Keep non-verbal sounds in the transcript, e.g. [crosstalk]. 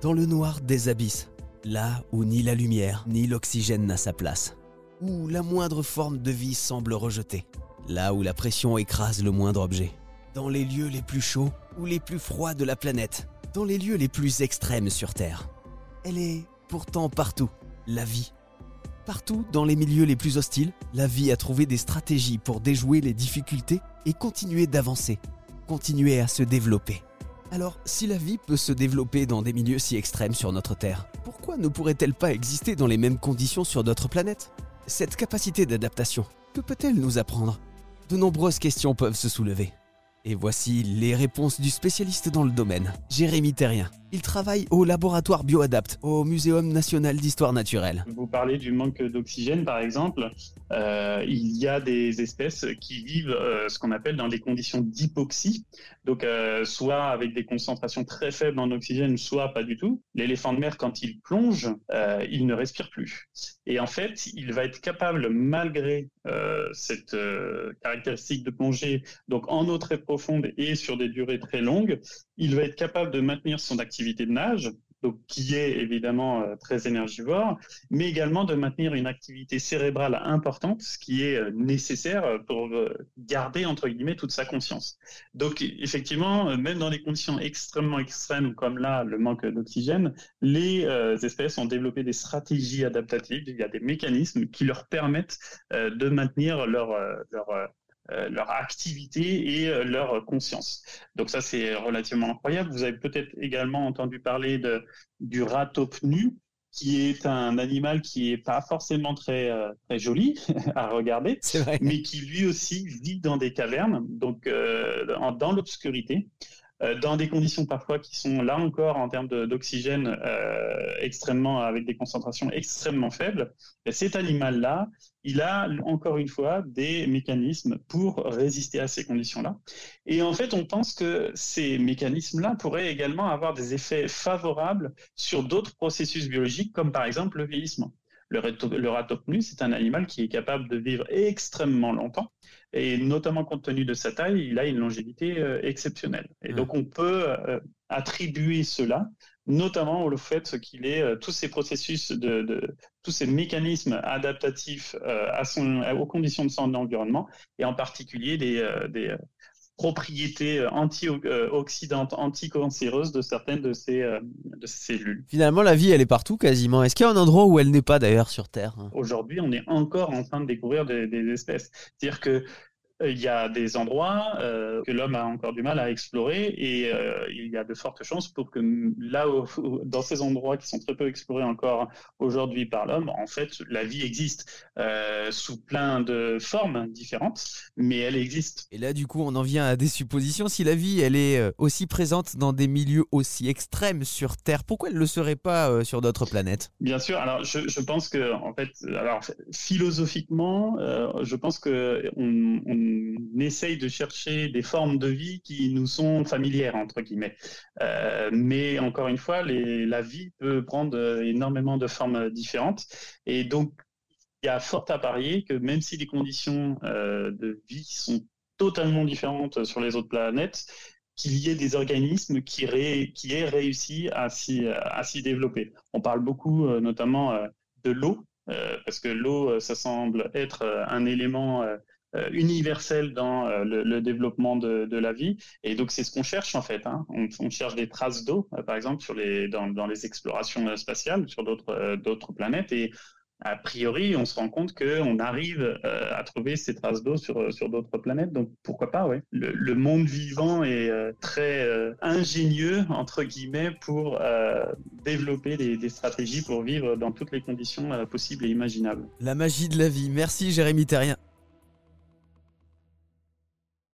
dans le noir des abysses, là où ni la lumière ni l'oxygène n'a sa place, où la moindre forme de vie semble rejetée, là où la pression écrase le moindre objet, dans les lieux les plus chauds ou les plus froids de la planète, dans les lieux les plus extrêmes sur Terre. Elle est pourtant partout, la vie. Partout dans les milieux les plus hostiles, la vie a trouvé des stratégies pour déjouer les difficultés et continuer d'avancer, continuer à se développer. Alors, si la vie peut se développer dans des milieux si extrêmes sur notre Terre, pourquoi ne pourrait-elle pas exister dans les mêmes conditions sur d'autres planètes? Cette capacité d'adaptation, que peut-elle nous apprendre? De nombreuses questions peuvent se soulever. Et voici les réponses du spécialiste dans le domaine, Jérémy Terrien. Il travaille au laboratoire Bioadapt, au Muséum national d'histoire naturelle. Vous parlez du manque d'oxygène, par exemple. Euh, il y a des espèces qui vivent euh, ce qu'on appelle dans des conditions d'hypoxie, donc euh, soit avec des concentrations très faibles en oxygène, soit pas du tout. L'éléphant de mer, quand il plonge, il ne respire plus. Et en fait, il va être capable, malgré cette caractéristique de plongée, donc en eau très profonde et sur des durées très longues, il va être capable de maintenir son activité de nage, donc qui est évidemment euh, très énergivore, mais également de maintenir une activité cérébrale importante, ce qui est euh, nécessaire pour euh, garder entre guillemets toute sa conscience. Donc effectivement, même dans des conditions extrêmement extrêmes comme là le manque d'oxygène, les espèces ont développé des stratégies adaptatives. Il y a des mécanismes qui leur permettent de maintenir leur leur leur activité et euh, leur conscience. Donc ça, c'est relativement incroyable. Vous avez peut-être également entendu parler de, du ratopnu, qui est un animal qui est pas forcément très, euh, très joli [laughs] à regarder, mais qui lui aussi vit dans des cavernes, donc euh, dans l'obscurité. Euh, dans des conditions parfois qui sont là encore en termes d'oxygène euh, extrêmement avec des concentrations extrêmement faibles, cet animal-là, il a encore une fois des mécanismes pour résister à ces conditions-là. Et en fait, on pense que ces mécanismes-là pourraient également avoir des effets favorables sur d'autres processus biologiques, comme par exemple le vieillissement. Le, le ratopnu, c'est un animal qui est capable de vivre extrêmement longtemps et notamment compte tenu de sa taille, il a une longévité euh, exceptionnelle. Et donc on peut euh, attribuer cela notamment au fait qu'il ait euh, tous ces processus de, de, tous ces mécanismes adaptatifs à son, aux conditions de son environnement et en particulier des, des propriétés antioxydantes, anticancéreuses de certaines de ces, de ces cellules. Finalement, la vie, elle est partout quasiment. Est-ce qu'il y a un endroit où elle n'est pas d'ailleurs sur Terre? Aujourd'hui, on est encore en train de découvrir des, des espèces. C'est-à-dire que euh, il y a des endroits euh, que l'homme a encore du mal à explorer et euh, il y a de fortes chances pour que là, où, dans ces endroits qui sont très peu explorés encore aujourd'hui par l'homme, en fait, la vie existe euh, sous plein de formes différentes, mais elle existe. Et là, du coup, on en vient à des suppositions. Si la vie, elle est euh, aussi présente dans des milieux aussi extrêmes sur Terre, pourquoi elle ne le serait pas euh, sur d'autres planètes? Bien sûr. Alors, je, je, pense que, en fait, alors philosophiquement, je pense que on essaye de chercher des formes de vie qui nous sont familières, entre guillemets. Euh, mais encore une fois, la vie peut prendre énormément de formes différentes. Et donc, il y a fort à parier que même si les conditions euh, de vie sont totalement différentes sur les autres planètes, qu'il y ait des organismes qui, aient réussi à s'y, développer. On parle beaucoup euh, notamment de l'eau, parce que l'eau, ça semble être un élément euh, universel dans euh, le, développement de, la vie. Et donc, c'est ce qu'on cherche en fait. Hein. On, cherche des traces d'eau, euh, par exemple, sur les, dans, les explorations spatiales, sur d'autres planètes. Et a priori, on se rend compte qu'on arrive euh, à trouver ces traces d'eau sur, d'autres planètes. Donc pourquoi pas, ouais. Le, monde vivant est euh, très euh, ingénieux, entre guillemets, pour développer des, des, stratégies pour vivre dans toutes les conditions possibles et imaginables. La magie de la vie. Merci Jérémy Terrien.